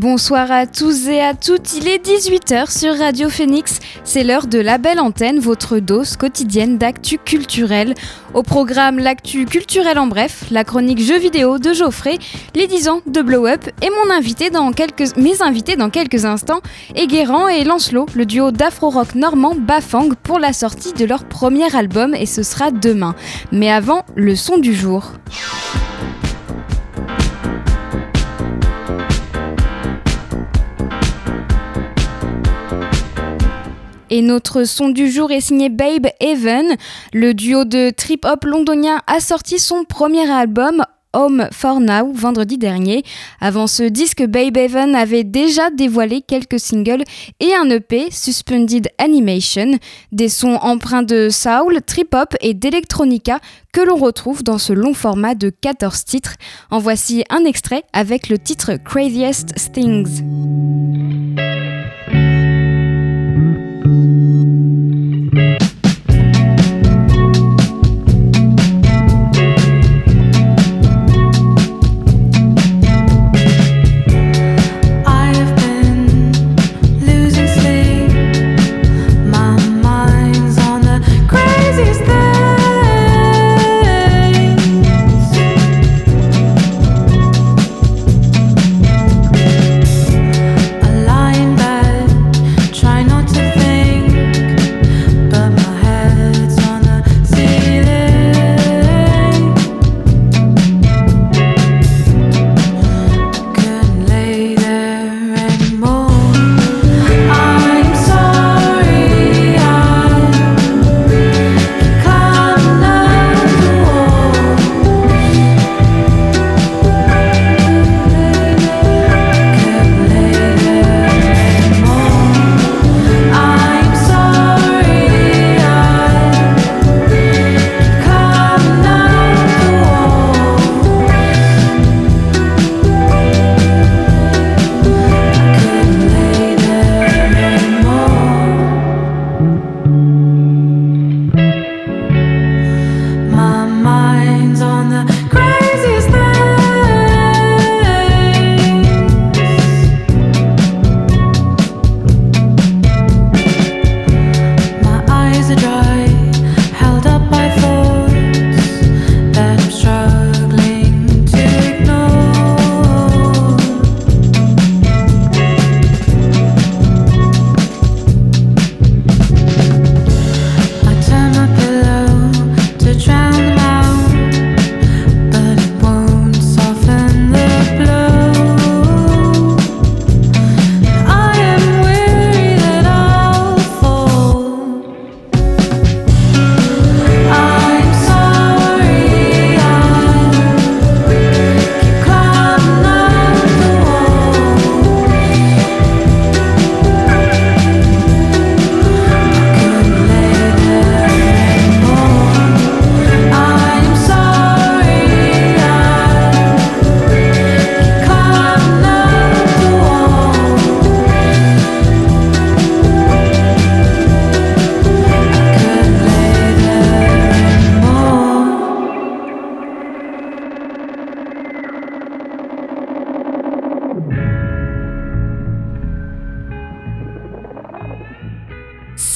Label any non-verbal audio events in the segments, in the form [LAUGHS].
Bonsoir à tous et à toutes, il est 18h sur Radio Phoenix, c'est l'heure de la belle antenne, votre dose quotidienne d'actu culturel. Au programme l'actu culturel en bref, la chronique jeux vidéo de Geoffrey, les 10 ans de Blow Up et mes invités dans quelques instants, Eguerrand et Lancelot, le duo d'afro-rock normand Bafang pour la sortie de leur premier album et ce sera demain. Mais avant, le son du jour. Et notre son du jour est signé Babe Even. Le duo de trip-hop londonien a sorti son premier album Home for Now vendredi dernier. Avant ce disque, Babe Even avait déjà dévoilé quelques singles et un EP, Suspended Animation, des sons empreints de soul, trip-hop et d'electronica que l'on retrouve dans ce long format de 14 titres. En voici un extrait avec le titre Craziest Things. Bye.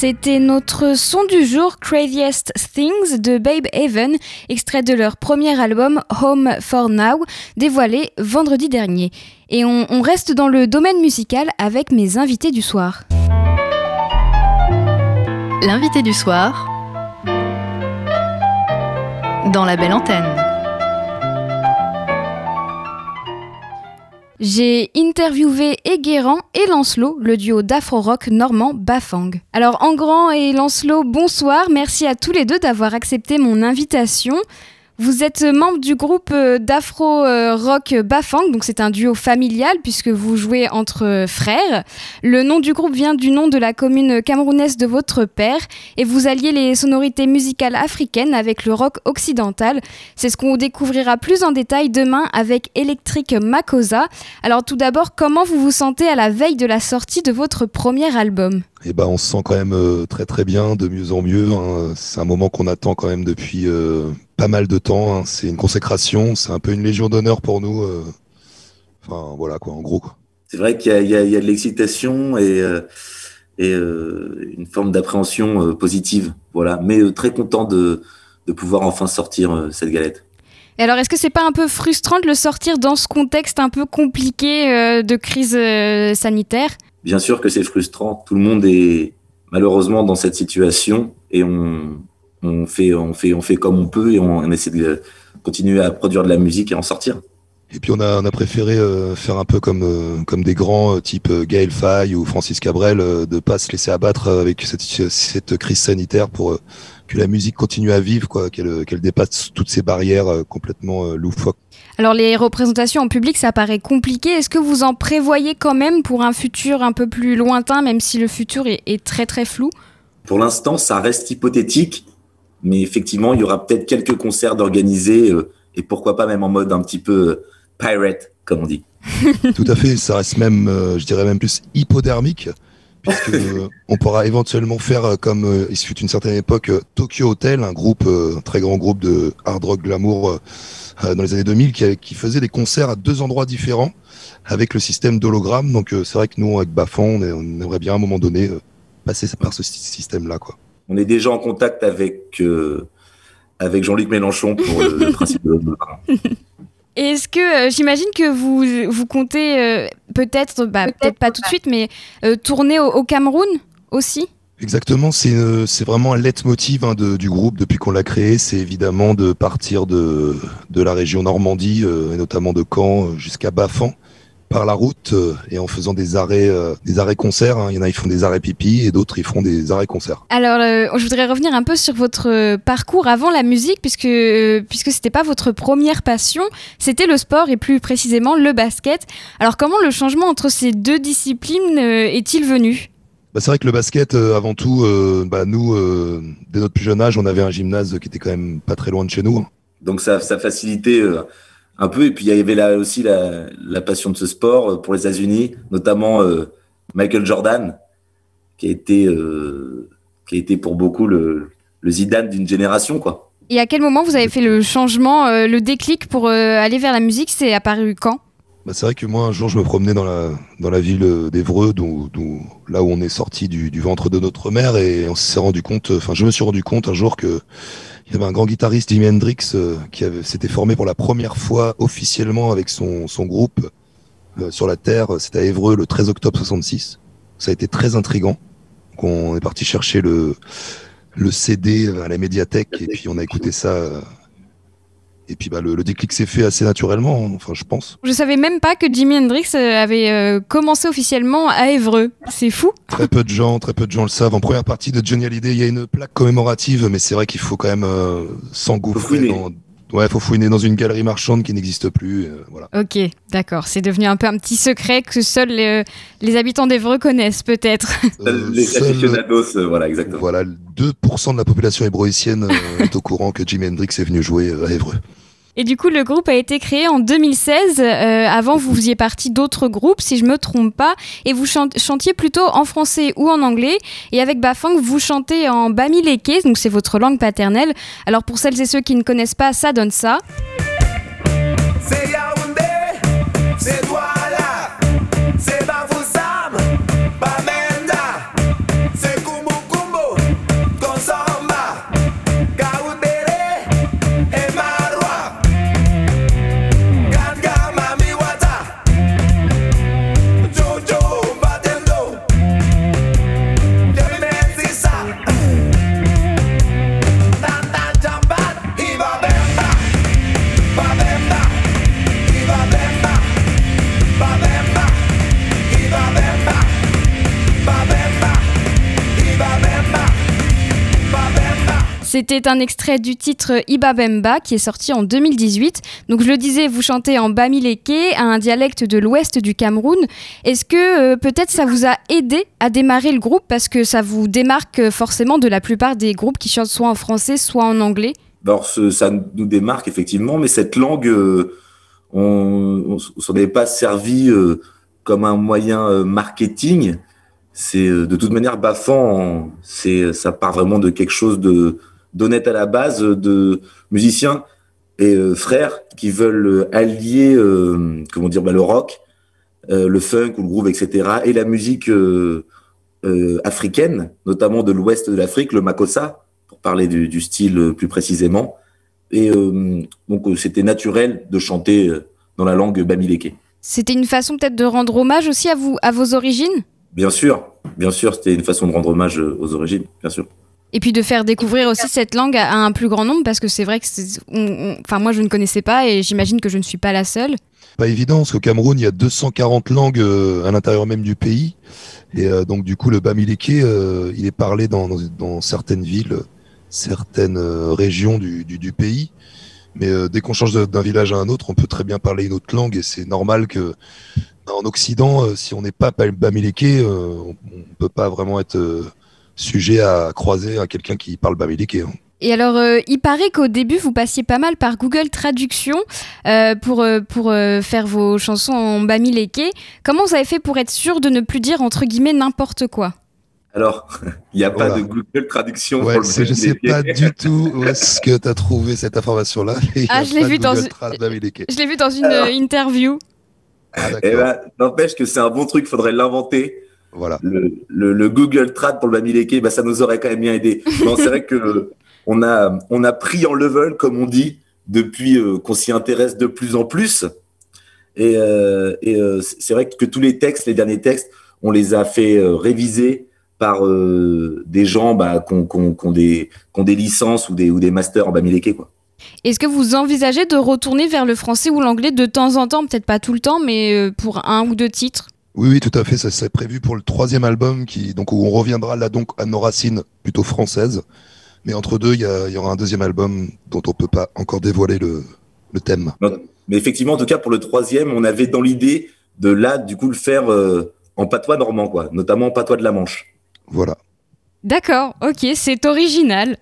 C'était notre son du jour, Craziest Things de Babe Haven, extrait de leur premier album Home for Now, dévoilé vendredi dernier. Et on, on reste dans le domaine musical avec mes invités du soir. L'invité du soir dans la belle antenne. J'ai interviewé Eguerrand et Lancelot, le duo d'afro-rock normand Bafang. Alors Engrand et Lancelot, bonsoir, merci à tous les deux d'avoir accepté mon invitation. Vous êtes membre du groupe euh, d'afro-rock euh, Bafang, donc c'est un duo familial puisque vous jouez entre euh, frères. Le nom du groupe vient du nom de la commune camerounaise de votre père et vous alliez les sonorités musicales africaines avec le rock occidental. C'est ce qu'on découvrira plus en détail demain avec Electric Makosa. Alors tout d'abord, comment vous vous sentez à la veille de la sortie de votre premier album? Eh ben, on se sent quand même très très bien, de mieux en mieux. Hein. C'est un moment qu'on attend quand même depuis pas mal de temps. Hein. C'est une consécration, c'est un peu une légion d'honneur pour nous. Euh. Enfin, voilà, quoi, en gros. C'est vrai qu'il y, a de l'excitation et, euh, et euh, une forme d'appréhension positive. Voilà, mais très content de, de pouvoir enfin sortir cette galette. Et alors, est-ce que c'est pas un peu frustrant de le sortir dans ce contexte un peu compliqué de crise sanitaire? Bien sûr que c'est frustrant. Tout le monde est malheureusement dans cette situation et on, fait, on fait, on fait comme on peut et on, essaie de continuer à produire de la musique et en sortir. Et puis on a, préféré euh, faire un peu comme, euh, comme des grands euh, type Gaël Faye ou Francis Cabrel, de pas se laisser abattre avec cette, crise sanitaire pour que la musique continue à vivre, quoi, qu'elle dépasse toutes ces barrières complètement loufoques. Alors les représentations en public, ça paraît compliqué. Est-ce que vous en prévoyez quand même pour un futur un peu plus lointain, même si le futur est, est très très flou? Pour l'instant, ça reste hypothétique mais effectivement, il y aura peut-être quelques concerts d'organiser euh, et pourquoi pas même en mode un petit peu euh, pirate, comme on dit. [LAUGHS] Tout à fait, ça reste même, euh, je dirais même plus hypodermique, puisque [LAUGHS] on pourra éventuellement faire comme il fut une certaine époque Tokyo Hotel, un groupe, un très grand groupe de hard rock glamour dans les années 2000 qui, qui faisait des concerts à deux endroits différents avec le système d'hologramme. Donc c'est vrai que nous avec Bafon, on, aimerait bien à un moment donné passer par ce système-là, quoi. On est déjà en contact avec, euh, avec Jean-Luc Mélenchon pour le, principe de [LAUGHS] Est-ce que euh, j'imagine que vous, vous comptez euh, peut-être, bah, peut-être pas tout de suite, mais tourner au, Cameroun aussi? Exactement, c'est vraiment un leitmotiv hein, du groupe depuis qu'on l'a créé. C'est évidemment de partir de, de la région Normandie, et notamment de Caen, jusqu'à Baffan, par la route euh, et en faisant des arrêts, euh, des arrêts concerts. Hein. Il y en a, ils font des arrêts pipi et d'autres, ils font des arrêts concerts. Alors, euh, je voudrais revenir un peu sur votre parcours avant la musique, puisque, puisque c'était pas votre première passion, c'était le sport et plus précisément le basket. Alors, comment le changement entre ces deux disciplines est-il venu? Bah, c'est vrai que le basket, avant tout, bah, nous, dès notre plus jeune âge, on avait un gymnase qui était quand même pas très loin de chez nous. Donc ça, ça facilitait un peu. Et puis il y avait là aussi la, la, passion de ce sport euh, pour les États-Unis, notamment euh, Michael Jordan, qui a été, euh, qui a été pour beaucoup le, le Zidane d'une génération, quoi. Et à quel moment vous avez fait le changement, le déclic pour aller vers la musique? C'est apparu quand? Bah, c'est vrai que moi, un jour, je me promenais dans la, dans la ville d'Evreux, d'où, là où on est sorti du, du, ventre de notre mère, et on s'est rendu compte, enfin, je me suis rendu compte un jour que il y avait un grand guitariste, Jimi Hendrix, euh, qui s'était formé pour la première fois officiellement avec son, son groupe euh, sur la Terre. C'était à Évreux le 13 octobre 66. Ça a été très intrigant. Donc on est parti chercher le, le CD à la médiathèque et puis on a écouté ça euh, et puis bah, le, déclic s'est fait assez naturellement, enfin je pense. Je savais même pas que Jimi Hendrix euh, avait euh, commencé officiellement à Évreux. C'est fou. Très peu de gens, très peu de gens le savent. En première partie de Johnny Hallyday, il y a une plaque commémorative, mais c'est vrai qu'il faut quand même euh, s'engouffrer dans, Ouais, faut fouiner dans une galerie marchande qui n'existe plus. voilà. Ok, d'accord. C'est devenu un peu un petit secret que seuls les, habitants d'Evreux connaissent, peut-être. [LAUGHS] les aficionados, voilà, exactement. Voilà, 2% de la population hébroïcienne est au courant que Jimi Hendrix est venu jouer à Évreux. Et du coup, le groupe a été créé en 2016. Euh, avant, vous faisiez partie d'autres groupes, si je me trompe pas, et vous chantiez plutôt en français ou en anglais. Et avec Bafang, vous chantez en bamileke, donc c'est votre langue paternelle. Alors pour celles et ceux qui ne connaissent pas, ça donne ça. C'était un extrait du titre Ibabemba qui est sorti en 2018. Donc je le disais, vous chantez en Bamileke, un dialecte de l'ouest du Cameroun. Est-ce que euh, peut-être ça vous a aidé à démarrer le groupe? Parce que ça vous démarque forcément de la plupart des groupes qui chantent soit en français, soit en anglais Alors ça nous démarque effectivement, mais cette langue, euh, on ne s'en est pas servi euh, comme un moyen marketing c'est de toute manière Bafan, c'est ça part vraiment de quelque chose de d'honnête à la base, de musiciens et euh, frères qui veulent allier, euh, comment dire, bah, le rock, euh, le funk ou le groove, etc., et la musique africaine, notamment de l'ouest de l'Afrique, le makossa, pour parler du, style plus précisément. Et donc, c'était naturel de chanter dans la langue bamileke. C'était une façon peut-être de rendre hommage aussi à vous, à vos origines? Bien sûr, bien sûr, c'était une façon de rendre hommage aux origines, bien sûr. Et puis de faire découvrir aussi cette langue à, un plus grand nombre, parce que c'est vrai que, enfin, moi je ne connaissais pas et j'imagine que je ne suis pas la seule. Pas évident, parce qu'au Cameroun, il y a 240 langues euh, à l'intérieur même du pays. Et euh, donc, du coup, le Bamileke, euh, il est parlé dans, dans, certaines villes, certaines régions du, du, du, pays. Mais dès qu'on change d'un village à un autre, on peut très bien parler une autre langue. Et c'est normal que, en Occident, si on n'est pas Bamileke, on ne peut pas vraiment être sujet à croiser à quelqu'un qui parle bamileke. Hein. Et alors, euh, il paraît qu'au début, vous passiez pas mal par Google Traduction euh, pour, euh, pour faire vos chansons en bamileke. Comment vous avez fait pour être sûr de ne plus dire, entre guillemets, n'importe quoi? Alors, il n'y a pas de Google Traduction pour le Je ne sais pas du tout où est-ce que tu as trouvé cette information-là. Ah, je l'ai vu, dans... je l'ai vu dans une interview. Ah, eh ben, n'empêche que c'est un bon truc, il faudrait l'inventer voilà. Le, Google Trad pour le Bamileke, bah, ça nous aurait quand même bien aidé. [LAUGHS] c'est vrai que on a, on a pris en level, comme on dit, depuis euh, qu'on s'y intéresse de plus en plus. Et, euh, euh, c'est vrai que tous les textes, les derniers textes, on les a fait réviser par des gens bah, qui ont, des, des licences ou des, ou des masters en Bamileke. Quoi. Est-ce que vous envisagez de retourner vers le français ou l'anglais de temps en temps, peut-être pas tout le temps, mais pour un ou deux titres? Oui, oui, tout à fait. Ça c'est prévu pour le troisième album, qui donc où on reviendra là donc à nos racines plutôt françaises. Mais entre deux, il y, aura un deuxième album dont on peut pas encore dévoiler le, thème. Mais effectivement, en tout cas pour le troisième, on avait dans l'idée de là du coup le faire euh, en patois normand, quoi, notamment en patois de la Manche. Voilà. D'accord, ok, c'est original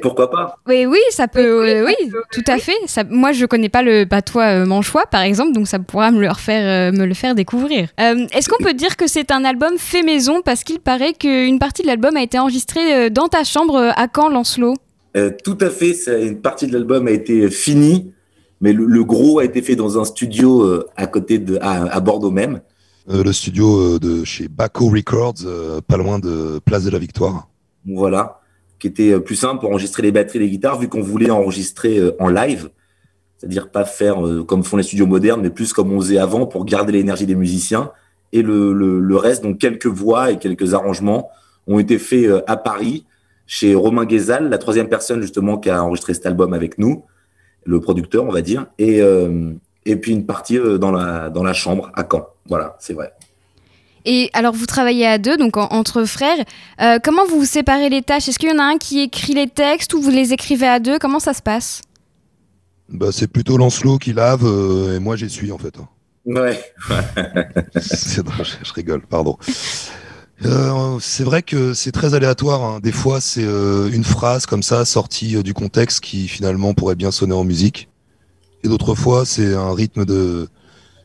pourquoi pas Oui, oui, ça peut. oui, tout à fait. Ça, moi, je connais pas le patois euh, manchois, par exemple, donc ça pourra me le, refaire, euh, me le faire découvrir. Euh, est-ce qu'on peut dire que c'est un album fait maison parce qu'il paraît qu'une partie de l'album a été enregistrée dans ta chambre à Caen, Lancelot? Tout à fait. Une partie de l'album a été finie, mais le, gros a été fait dans un studio à côté de, à, Bordeaux même. le studio de chez Baco Records, pas loin de Place de la Victoire. Voilà qui était euh, plus simple pour enregistrer les batteries et les guitares, vu qu'on voulait enregistrer euh, en live, c'est-à-dire pas faire euh, comme font les studios modernes, mais plus comme on faisait avant pour garder l'énergie des musiciens. Et le, reste, donc quelques voix et quelques arrangements, ont été faits à Paris, chez Romain Guézal, la troisième personne justement qui a enregistré cet album avec nous, le producteur, on va dire, et, et puis une partie dans, la, dans la chambre à Caen. Voilà, c'est vrai. Et alors, vous travaillez à deux, donc entre frères. Euh, comment vous vous séparez les tâches? Est-ce qu'il y en a un qui écrit les textes ou vous les écrivez à deux? Comment ça se passe? Bah, C'est plutôt Lancelot qui lave euh, et moi j'essuie en fait. Ouais. [LAUGHS] je, rigole, pardon. Euh, c'est vrai que c'est très aléatoire. Hein. Des fois, c'est une phrase comme ça sortie du contexte qui finalement pourrait bien sonner en musique. Et d'autres fois, c'est un rythme de,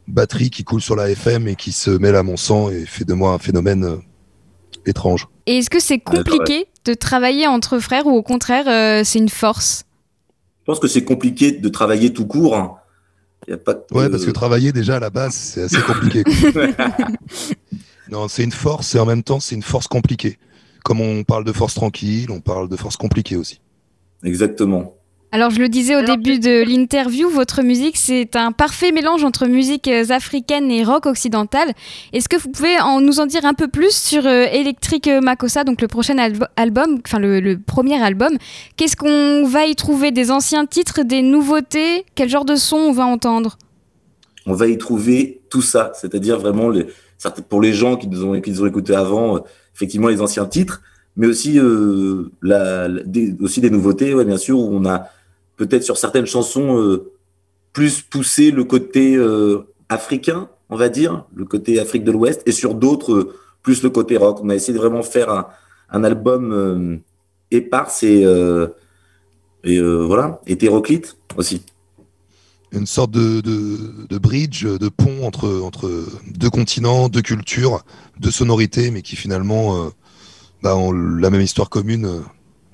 batterie qui coule sur la FM et qui se mêle à mon sang et fait de moi un phénomène euh, étrange. Et est-ce que c'est compliqué de travailler entre frères ou au contraire euh, c'est une force? Je pense que c'est compliqué de travailler tout court. Hein. Y a pas Ouais, parce que travailler déjà à la base c'est assez compliqué. [LAUGHS] [LAUGHS] non, c'est une force et en même temps c'est une force compliquée. Comme on parle de force tranquille, on parle de force compliquée aussi. Exactement. Alors je le disais au début de l'interview, votre musique c'est un parfait mélange entre musique euh, africaine et rock occidental. Est-ce que vous pouvez en, nous en dire un peu plus sur euh, Electric Makossa, donc le prochain album, enfin le, premier album? Qu'est-ce qu'on va y trouver? Des anciens titres, des nouveautés? Quel genre de son on va entendre? On va y trouver tout ça, c'est-à-dire vraiment les, pour les gens qui nous ont, qui nous ont écouté avant, euh, effectivement les anciens titres, mais aussi, la, des, aussi des nouveautés, ouais, bien sûr, où on a peut-être sur certaines chansons plus poussé le côté africain, on va dire, le côté Afrique de l'Ouest, et sur d'autres, plus le côté rock. On a essayé de vraiment faire un, un album éparse et, et voilà, hétéroclite aussi une sorte de, de, bridge, de pont entre, entre deux continents, deux cultures, deux sonorités, mais qui finalement euh, bah, ont la même histoire commune, euh,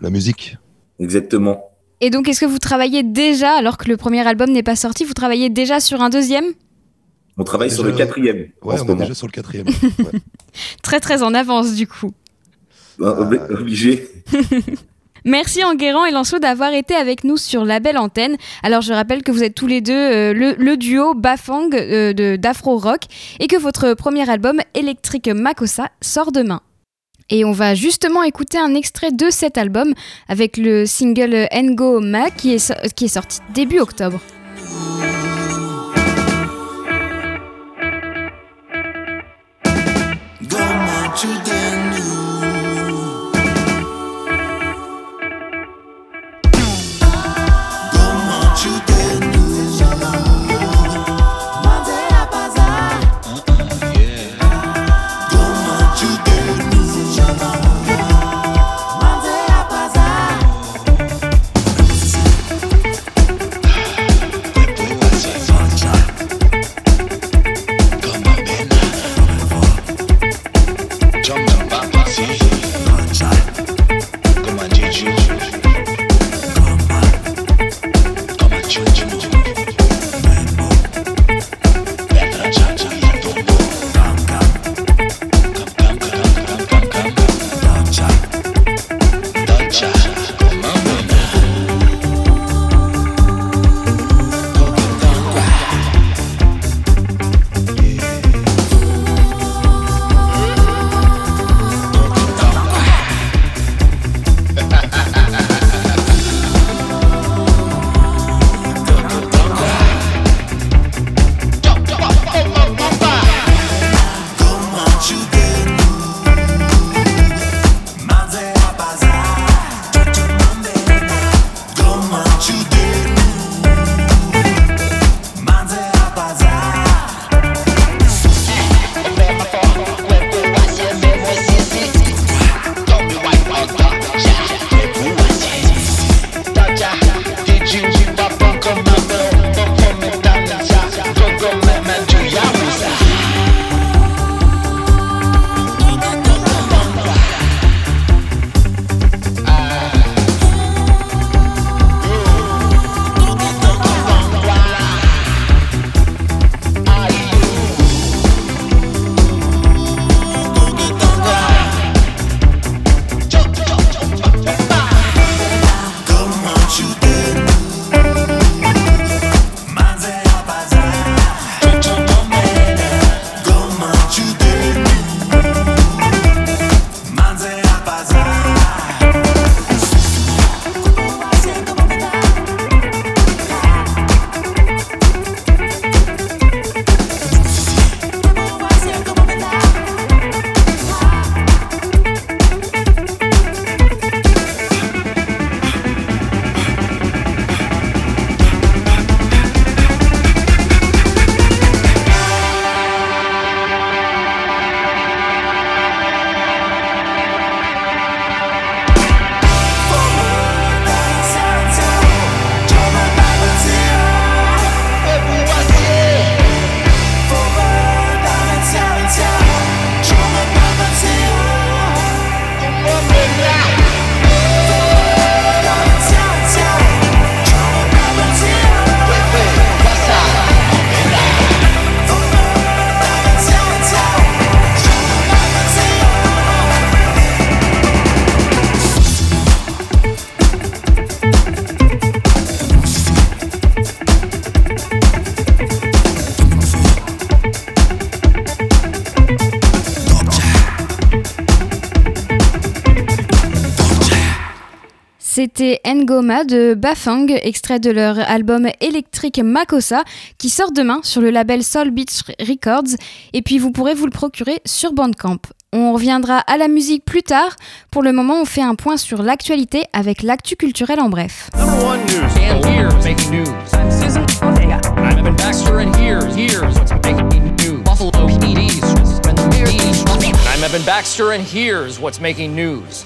la musique. Exactement. Et donc, est-ce que vous travaillez déjà, alors que le premier album n'est pas sorti, vous travaillez déjà sur un deuxième? On travaille sur le quatrième. Ouais, on est déjà sur le quatrième. [LAUGHS] très très en avance du coup. Bah, obligé. [LAUGHS] Merci Enguerrand et Lancelot d'avoir été avec nous sur la belle antenne. Alors je rappelle que vous êtes tous les deux euh, le, duo Bafang euh, de d'Afro Rock et que votre premier album Electric Makossa sort demain. Et on va justement écouter un extrait de cet album avec le single Ngo Ma qui est, qui est sorti début octobre. C'était Ngoma de Bafang, extrait de leur album électrique Makossa, qui sort demain sur le label Soul Beach Records. Et puis vous pourrez vous le procurer sur Bandcamp. On reviendra à la musique plus tard. Pour le moment, on fait un point sur l'actualité avec l'actu culturel en bref. Evan Baxter, and here's what's making news?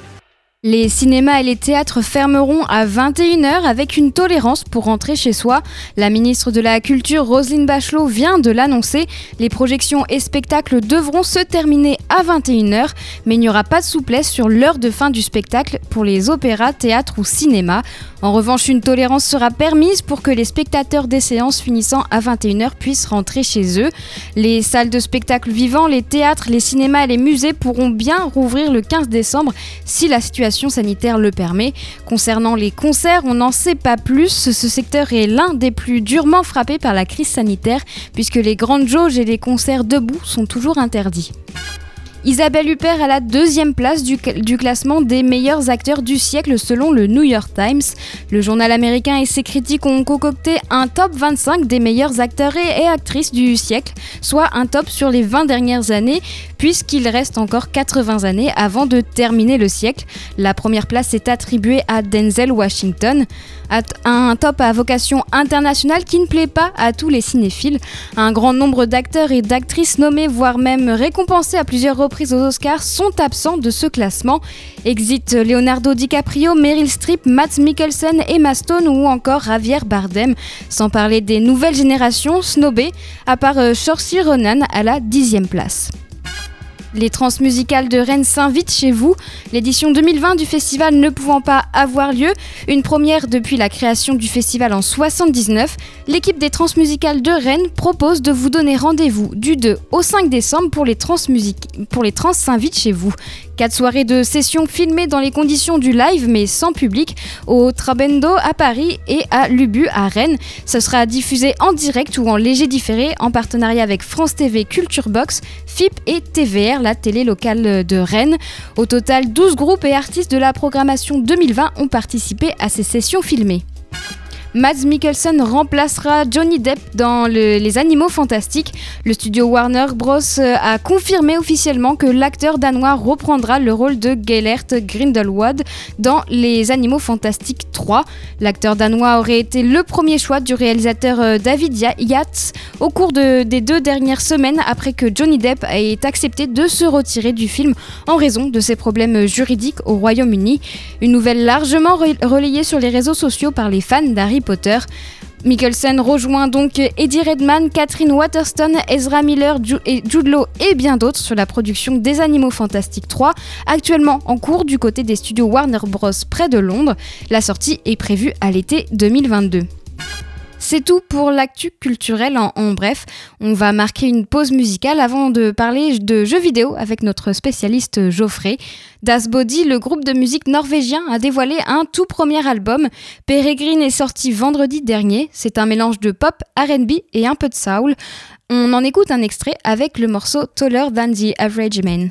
Les cinémas et les théâtres fermeront à 21h avec une tolérance pour rentrer chez soi. La ministre de la Culture, Roselyne Bachelot, vient de l'annoncer. Les projections et spectacles devront se terminer à 21h, mais il n'y aura pas de souplesse sur l'heure de fin du spectacle pour les opéras, théâtres ou cinémas. En revanche, une tolérance sera permise pour que les spectateurs des séances finissant à 21h puissent rentrer chez eux. Les salles de spectacle vivants, les théâtres, les cinémas et les musées pourront bien rouvrir le 15 décembre si la situation sanitaire le permet. Concernant les concerts, on n'en sait pas plus. Ce secteur est l'un des plus durement frappés par la crise sanitaire puisque les grandes jauges et les concerts debout sont toujours interdits. Isabelle Huppert à la deuxième place du, classement des meilleurs acteurs du siècle selon le New York Times. Le journal américain et ses critiques ont concocté un top 25 des meilleurs acteurs et, actrices du siècle, soit un top sur les 20 dernières années, puisqu'il reste encore 80 années avant de terminer le siècle. La première place est attribuée à Denzel Washington, un top à vocation internationale qui ne plaît pas à tous les cinéphiles. Un grand nombre d'acteurs et d'actrices nommés, voire même récompensés à plusieurs reprises, aux Oscars sont absents de ce classement. Exit Leonardo DiCaprio, Meryl Streep, Matt Mikkelsen, Emma Stone ou encore Javier Bardem. Sans parler des nouvelles générations snobées, à part euh, Ronan à la dixième place. Les transmusicales de Rennes s'invitent chez vous. L'édition 2020 du festival ne pouvant pas avoir lieu, une première depuis la création du festival en 79, l'équipe des transmusicales de Rennes propose de vous donner rendez-vous du 2 au 5 décembre pour les trans pour les trans s'invitent chez vous. Quatre soirées de sessions filmées dans les conditions du live mais sans public au Trabendo à Paris et à Lubu à Rennes. Ce sera diffusé en direct ou en léger différé en partenariat avec France TV Culture Box, FIP et TVR, la télé locale de Rennes. Au total, 12 groupes et artistes de la programmation 2020 ont participé à ces sessions filmées. Mads Mikkelsen remplacera Johnny Depp dans Les Animaux Fantastiques. Le studio Warner Bros. Euh, a confirmé officiellement que l'acteur danois reprendra le rôle de Gellert Grindelwald dans Les Animaux Fantastiques 3. L'acteur danois aurait été le premier choix du réalisateur euh, David Yates au cours des deux dernières semaines après que Johnny Depp ait accepté de se retirer du film en raison de ses problèmes juridiques au Royaume-Uni. Une nouvelle largement relayée sur les réseaux sociaux par les fans d'Harry Potter. Mikkelsen rejoint donc Eddie Redman, Catherine Waterston, Ezra Miller, et Jude Law et bien d'autres sur la production des Animaux Fantastiques 3, actuellement en cours du côté des studios Warner Bros. près de Londres. La sortie est prévue à l'été 2022. C'est tout pour l'actu culturel en, bref. On va marquer une pause musicale avant de parler de jeux vidéo avec notre spécialiste Geoffrey. Das Body, le groupe de musique norvégien, a dévoilé un tout premier album. Peregrine est sorti vendredi dernier. C'est un mélange de pop, RB et un peu de soul. On en écoute un extrait avec le morceau Taller Than the Average Man.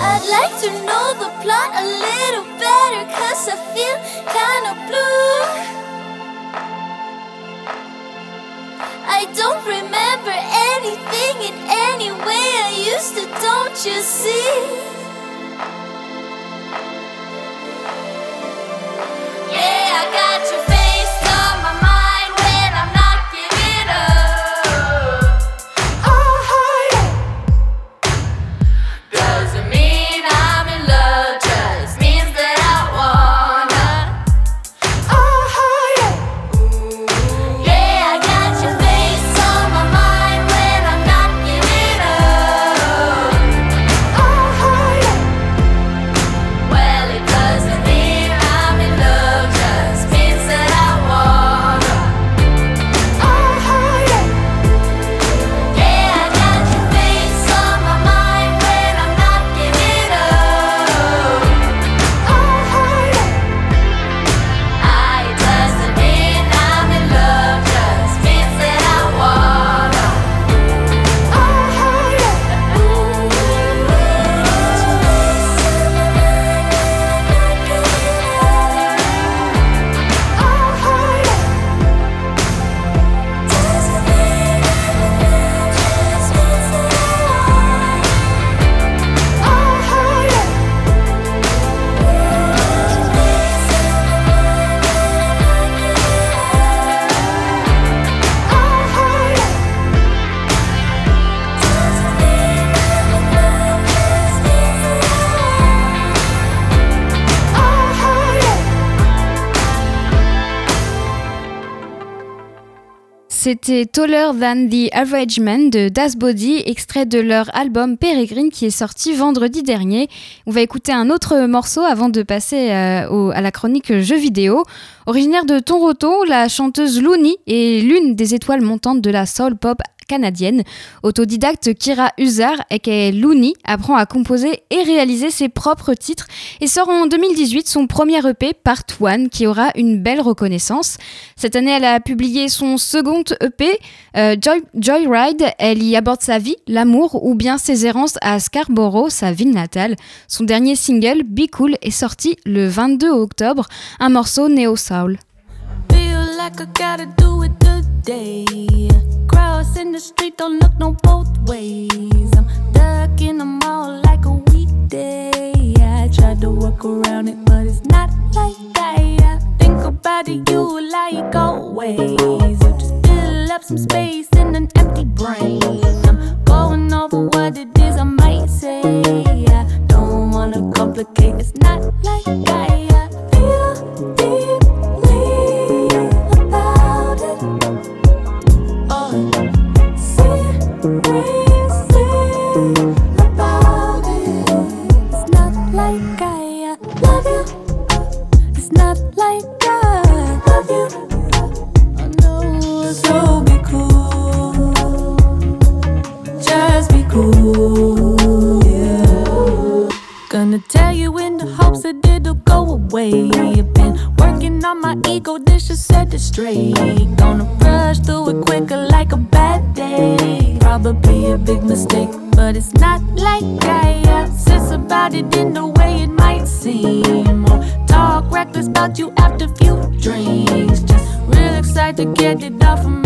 I'd like to know the plot a little better, cause I feel kinda blue. I don't remember anything in any way I used to, don't you see? Yeah, I got C'était Taller Than the Average Man de Das Body, extrait de leur album Peregrine qui est sorti vendredi dernier. On va écouter un autre morceau avant de passer euh, à la chronique jeux vidéo. Originaire de Toronto, la chanteuse Looney est l'une des étoiles montantes de la soul pop canadienne. Autodidacte, Kira Usar, aka Looney, apprend à composer et réaliser ses propres titres et sort en 2018 son premier EP Part 1 qui aura une belle reconnaissance. Cette année, elle a publié son second EP, euh, Joy, Joyride. Elle y aborde sa vie, l'amour ou bien ses errances à Scarborough, sa ville natale. Son dernier single, Be Cool, est sorti le 22 octobre, un morceau néo-soul. Today. Cross in the street, don't look no both ways. I'm ducking them all like a weekday. I tried to work around it, but it's not like I think about it. You like always. You just fill up some space in an empty brain. I'm going over what it is I might say. I don't wanna complicate. It's not like I Gonna tell you in the hopes that it'll go away. I've been working on my ego, this should set it straight. Gonna rush through it quicker like a bad day. Probably a big mistake, but it's not like I obsess about it in the way it might seem. Or talk reckless about you after few drinks. Just real excited to get it off of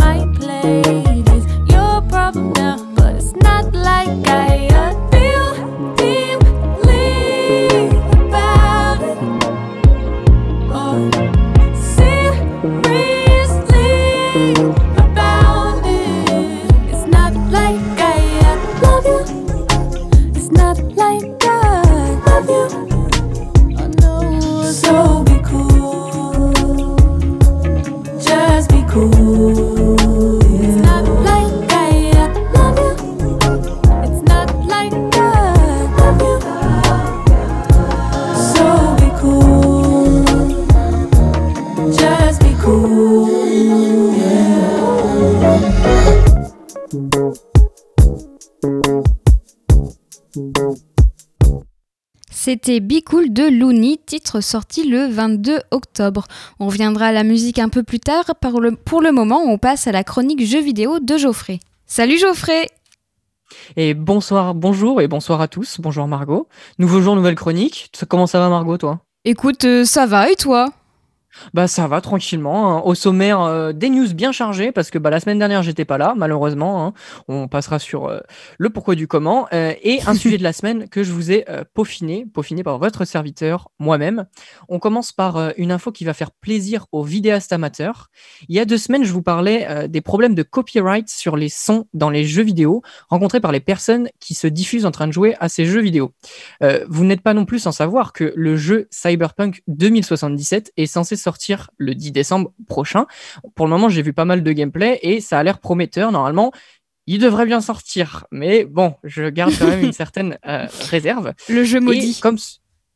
C'était Be Cool de Looney, titre sorti le 22 octobre. On reviendra à la musique un peu plus tard. Le- pour le moment, on passe à la chronique jeux vidéo de Geoffrey. Salut Geoffrey Et bonsoir, bonjour et bonsoir à tous. Bonjour Margot. Nouveau jour, nouvelle chronique. Comment ça va Margot, toi? Écoute, euh, ça va et toi? Bah ça va tranquillement. hein. Au sommaire, euh, des news bien chargées parce que bah, la semaine dernière j'étais pas là, malheureusement. hein. On passera sur euh, le pourquoi du comment euh, et un [LAUGHS] sujet de la semaine que je vous ai peaufiné, peaufiné par votre serviteur moi-même. On commence par une info qui va faire plaisir aux vidéastes amateurs. Il y a deux semaines, je vous parlais des problèmes de copyright sur les sons dans les jeux vidéo rencontrés par les personnes qui se diffusent en train de jouer à ces jeux vidéo. Vous n'êtes pas non plus sans savoir que le jeu Cyberpunk 2077 est censé sortir le 10 décembre prochain. Pour le moment, j'ai vu pas mal de gameplay et ça a l'air prometteur. Normalement, il devrait bien sortir. Mais bon, je garde quand même une [LAUGHS] certaine euh, réserve. Le jeu Et maudit. comme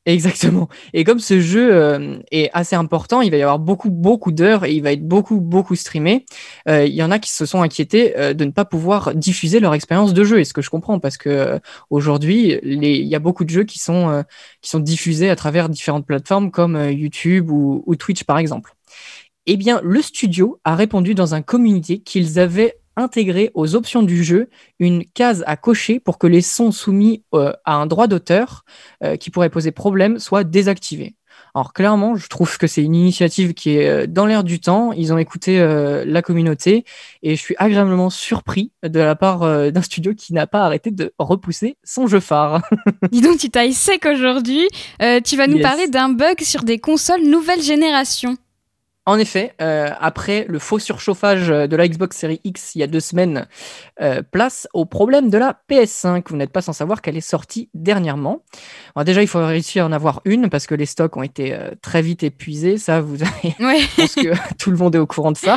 Exactement. Et comme ce jeu euh, est assez important, il va y avoir beaucoup, beaucoup d'heures et il va être beaucoup, beaucoup streamé. euh, il y en a qui se sont inquiétés euh, de ne pas pouvoir diffuser leur expérience de jeu. Et ce que je comprends, parce que aujourd'hui, il y a beaucoup de jeux qui sont, qui sont diffusés à travers différentes plateformes comme YouTube ou, ou Twitch, par exemple. Eh bien, le studio a répondu dans un communiqué qu'ils avaient intégré aux options du jeu une case à cocher pour que les sons soumis euh, à un droit d'auteur euh, qui pourrait poser problème soient désactivés. Alors clairement, je trouve que c'est une initiative qui est euh, dans l'air du temps. Ils ont écouté euh, la communauté et je suis agréablement surpris de la part euh, d'un studio qui n'a pas arrêté de repousser son jeu phare. [LAUGHS] Dis donc, tu tailles sec aujourd'hui. Euh, tu vas nous Yes. parler d'un bug sur des consoles nouvelle génération. En effet, euh, après le faux surchauffage de la Xbox Series X il y a deux semaines, euh, place au problème de la PS5. Vous n'êtes pas sans savoir qu'elle est sortie dernièrement. Déjà, il faut réussir à en avoir une parce que les stocks ont été euh, très vite épuisés. Ça, vous avez [LAUGHS] Ouais. je pense que [LAUGHS] tout le monde est au courant de ça,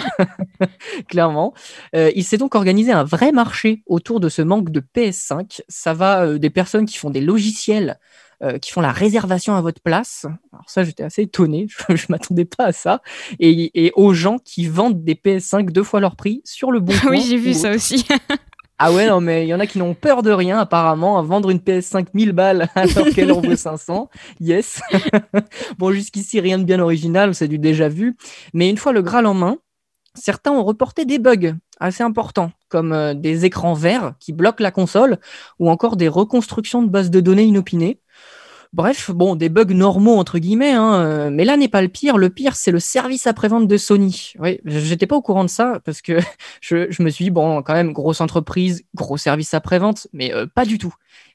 [LAUGHS] clairement. Il s'est donc organisé un vrai marché autour de ce manque de PS5. Ça va des personnes qui font des logiciels, qui font la réservation à votre place. Alors ça, j'étais assez étonné, [LAUGHS] je, je m'attendais pas à ça. Et, et aux gens qui vendent des PS5 deux fois leur prix sur le bon [LAUGHS] oui, j'ai vu ça autre. aussi. [LAUGHS] Ah ouais, non, mais il y en a qui n'ont peur de rien, apparemment, à vendre une PS5 1000 balles alors qu'elle en vaut 500. Yes. bon, jusqu'ici, rien de bien original, c'est du déjà vu. Mais une fois le Graal en main, certains ont reporté des bugs assez importants, comme euh, des écrans verts qui bloquent la console, ou encore des reconstructions de bases de données inopinées. Bref, bon, des bugs normaux entre guillemets, hein, euh, mais là n'est pas le pire. Le pire, c'est le service après-vente de Sony. Oui, j'étais pas au courant de ça parce que [LAUGHS] je, je me suis dit, bon, quand même, grosse entreprise, gros service après-vente, mais euh, pas du tout.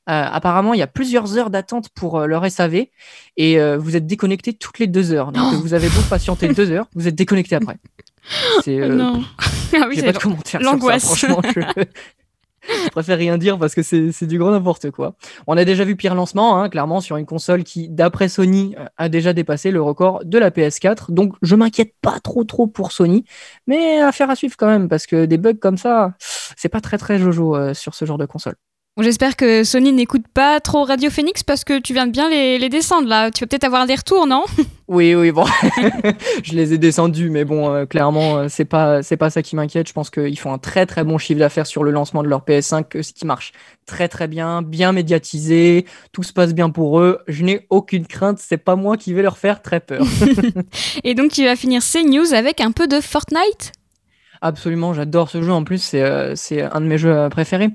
Euh, apparemment, il y a plusieurs heures d'attente pour euh, leur SAV et euh, vous êtes déconnecté toutes les deux heures. Donc, Oh. vous avez beau patienter deux heures, vous êtes déconnecté après. [LAUGHS] C'est, euh, non. Ah oui, pas de ça, l'angoisse. franchement. [LAUGHS] Je... je préfère rien dire parce que c'est du grand n'importe quoi. On a déjà vu pire lancement, hein, clairement, sur une console qui, d'après Sony, euh, a déjà dépassé le record de la PS4. Donc, je m'inquiète pas trop trop pour Sony, mais affaire à suivre quand même parce que des bugs comme ça, c'est pas très très jojo euh, sur ce genre de console. J'espère que Sony n'écoute pas trop Radio Phoenix parce que tu viens de bien les, les descendre là. Tu vas peut-être avoir des retours, non? [LAUGHS] Oui, oui, bon, [LAUGHS] je les ai descendus, mais bon, euh, clairement, euh, c'est pas, c'est pas ça qui m'inquiète. Je pense qu'ils font un très très bon chiffre d'affaires sur le lancement de leur PS5, euh, ce qui marche très très bien, bien médiatisé, tout se passe bien pour eux. Je n'ai aucune crainte, c'est pas moi qui vais leur faire très peur. [LAUGHS] Et donc tu vas finir ces news avec un peu de Fortnite? Absolument, j'adore ce jeu. En plus, c'est euh, un de mes jeux euh, préférés.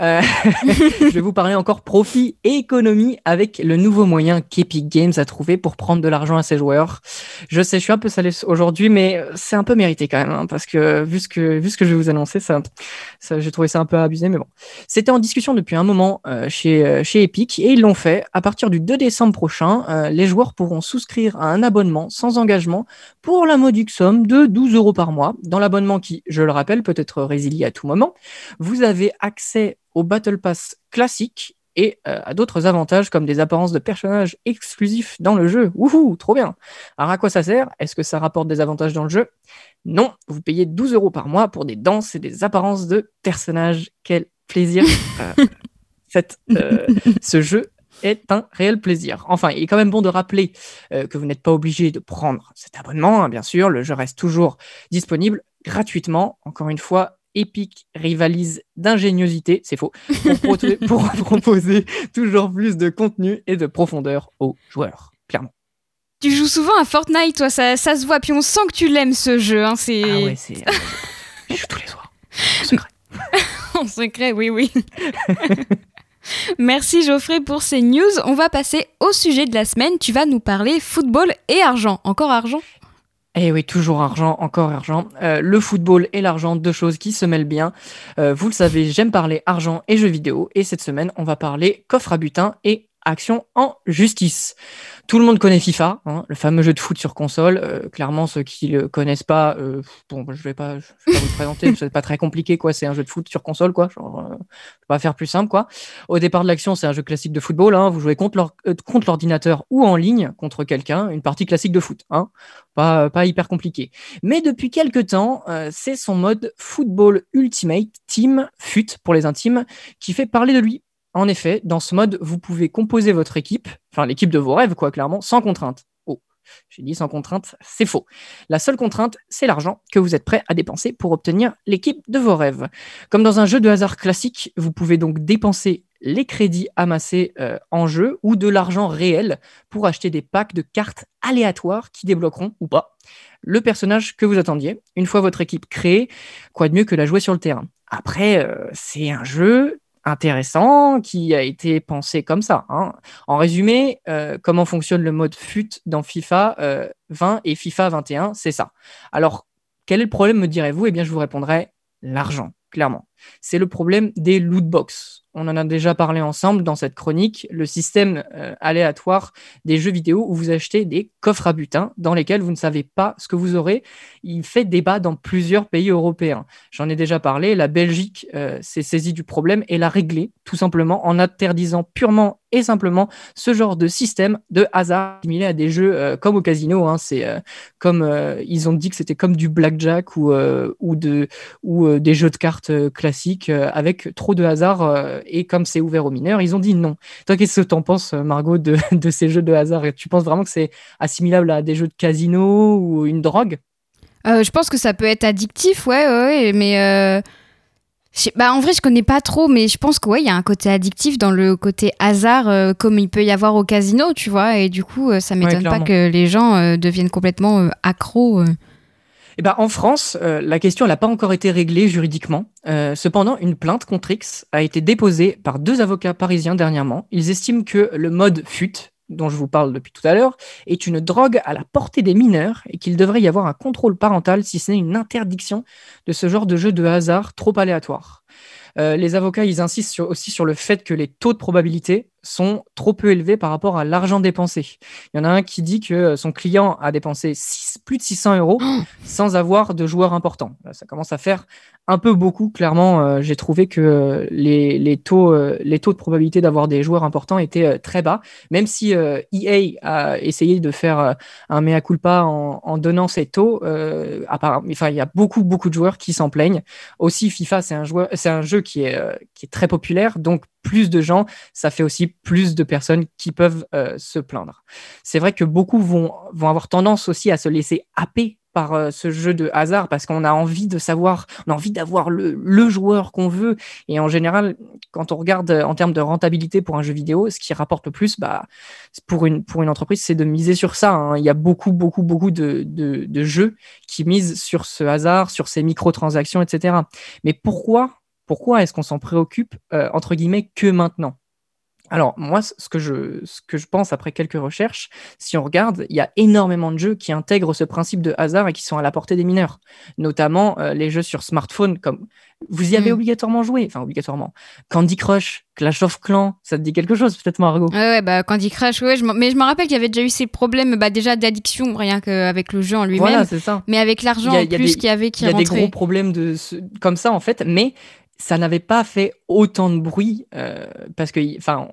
Euh, [LAUGHS] je vais vous parler encore profit et économie avec le nouveau moyen qu'Epic Games a trouvé pour prendre de l'argent à ses joueurs. Je sais, je suis un peu salé aujourd'hui, mais c'est un peu mérité quand même, hein, parce que vu ce que vu ce que je vais vous annoncer, ça j'ai trouvé ça un peu abusé, mais bon. C'était en discussion depuis un moment euh, chez euh, chez Epic et ils l'ont fait. À partir du 2 décembre prochain, euh, les joueurs pourront souscrire à un abonnement sans engagement pour la modique somme de 12 euros par mois. Dans l'abonnement qui, je le rappelle, peut être résilié à tout moment, vous avez accès au Battle Pass classique et euh, à d'autres avantages comme des apparences de personnages exclusifs dans le jeu. Wouhou, trop bien. Alors à quoi ça sert? Est-ce que ça rapporte des avantages dans le jeu? Non, vous payez 12 euros par mois pour des danses et des apparences de personnages. Quel plaisir. [LAUGHS] Euh, cette, euh, ce jeu est un réel plaisir. Enfin, il est quand même bon de rappeler euh, que vous n'êtes pas obligé de prendre cet abonnement, hein, bien sûr. Le jeu reste toujours disponible gratuitement. Encore une fois, Epic rivalise d'ingéniosité, c'est faux, pour, pro- [LAUGHS] pour proposer toujours plus de contenu et de profondeur aux joueurs, clairement. Tu joues souvent à Fortnite, toi, ça, ça se voit, puis on sent que tu l'aimes ce jeu. Hein, c'est Ah ouais, c'est. [LAUGHS] Je joue tous les soirs. En secret. [LAUGHS] en secret, oui, oui. Merci Geoffrey pour ces news. On va passer au sujet de la semaine. Tu vas nous parler football et argent. Encore argent? Eh oui, toujours argent, encore argent. Euh, le football et l'argent, deux choses qui se mêlent bien. Euh, vous le savez, j'aime parler argent et jeux vidéo. Et cette semaine, on va parler coffre à butin et action en justice. Tout le monde connaît FIFA, hein, le fameux jeu de foot sur console. Euh, clairement, ceux qui le connaissent pas, euh, bon, je vais pas, je vais pas vous le présenter, [LAUGHS] c'est pas très compliqué, quoi. C'est un jeu de foot sur console, quoi. Genre, euh, je vais pas faire plus simple, quoi. Au départ de l'action, c'est un jeu classique de football. Hein. Vous jouez contre euh, contre l'ordinateur ou en ligne contre quelqu'un, une partie classique de foot. Hein. Pas, pas hyper compliqué. Mais depuis quelques temps, euh, c'est son mode Football Ultimate Team FUT pour les intimes qui fait parler de lui. En effet, dans ce mode, vous pouvez composer votre équipe, enfin l'équipe de vos rêves, quoi, clairement, sans contrainte. Oh, j'ai dit sans contrainte, c'est faux. La seule contrainte, c'est l'argent que vous êtes prêt à dépenser pour obtenir l'équipe de vos rêves. Comme dans un jeu de hasard classique, vous pouvez donc dépenser les crédits amassés euh, en jeu ou de l'argent réel pour acheter des packs de cartes aléatoires qui débloqueront ou pas le personnage que vous attendiez. Une fois votre équipe créée, quoi de mieux que la jouer sur le terrain Après, euh, c'est un jeu intéressant qui a été pensé comme ça. hein. En résumé, euh, comment fonctionne le mode FUT dans FIFA euh, 20 et FIFA 21, c'est ça. Alors, quel est le problème, me direz-vous? Eh bien, je vous répondrai l'argent, clairement. C'est le problème des loot box. On en a déjà parlé ensemble dans cette chronique, le système euh, aléatoire des jeux vidéo où vous achetez des coffres à butin dans lesquels vous ne savez pas ce que vous aurez. Il fait débat dans plusieurs pays européens. J'en ai déjà parlé, la Belgique euh, s'est saisie du problème et l'a réglé tout simplement en interdisant purement et simplement ce genre de système de hasard similaire à des jeux euh, comme au casino. hein. C'est euh, comme euh, ils ont dit que c'était comme du blackjack ou, ou, ou des jeux de cartes classiques avec trop de hasard. et comme c'est ouvert aux mineurs, ils ont dit non. Toi, qu'est-ce que t'en penses, Margot, [LAUGHS] de, ces jeux de hasard? Tu penses vraiment que c'est assimilable à des jeux de casino ou une drogue? Je pense que ça peut être addictif, ouais, ouais, ouais, mais. Bah, en vrai, je connais pas trop, mais je pense que ouais, il y a un côté addictif dans le côté hasard, euh, comme il peut y avoir au casino, tu vois, et du coup, euh, ça m'étonne pas que les gens euh, deviennent complètement euh, accros. Eh ben, en France, euh, la question n'a pas encore été réglée juridiquement. Euh, cependant, une plainte contre X a été déposée par deux avocats parisiens dernièrement. Ils estiment que le mode FUT, dont je vous parle depuis tout à l'heure, est une drogue à la portée des mineurs et qu'il devrait y avoir un contrôle parental, si ce n'est une interdiction de ce genre de jeu de hasard trop aléatoire. Euh, les avocats, ils insistent aussi sur le fait que les taux de probabilité sont trop peu élevés par rapport à l'argent dépensé. Il y en a un qui dit que euh, son client a dépensé six- plus de 600 euros sans avoir de joueurs importants. Ça commence à faire un peu beaucoup, clairement. euh, J'ai trouvé que euh, les, les taux, euh, les taux de probabilité d'avoir des joueurs importants étaient euh, très bas, même si EA a essayé de faire un mea culpa en, en donnant ces taux. Enfin, il y a beaucoup, beaucoup de joueurs qui s'en plaignent. Aussi, FIFA, c'est un, joueur- c'est un jeu qui est, qui est très populaire, donc plus de gens, ça fait aussi plus de personnes qui peuvent euh, se plaindre. C'est vrai que beaucoup vont, vont avoir tendance aussi à se laisser happer par euh, ce jeu de hasard parce qu'on a envie de savoir, on a envie d'avoir le, le joueur qu'on veut. Et en général, quand on regarde euh, en termes de rentabilité pour un jeu vidéo, ce qui rapporte le plus, bah, pour une, pour une entreprise, c'est de miser sur ça. hein. Il y a beaucoup, beaucoup, beaucoup de, de, de jeux qui misent sur ce hasard, sur ces microtransactions, etc. Mais pourquoi, pourquoi est-ce qu'on s'en préoccupe, euh, entre guillemets, que maintenant? Alors, moi, ce que, je, ce que je pense après quelques recherches, si on regarde, il y a énormément de jeux qui intègrent ce principe de hasard et qui sont à la portée des mineurs. Notamment euh, les jeux sur smartphone, comme vous y avez Mm. obligatoirement joué, enfin obligatoirement. Candy Crush, Clash of Clans, ça te dit quelque chose peut-être, Margot? Ouais, ouais, bah Candy Crush, ouais, je mais je me rappelle qu'il y avait déjà eu ces problèmes, bah, déjà d'addiction, rien qu'avec le jeu en lui-même, Voilà, c'est ça. mais avec l'argent Il y a- en plus qu'il y avait qui Il y a des gros problèmes de ce- comme ça, en fait, mais ça n'avait pas fait autant de bruit euh, parce que, enfin,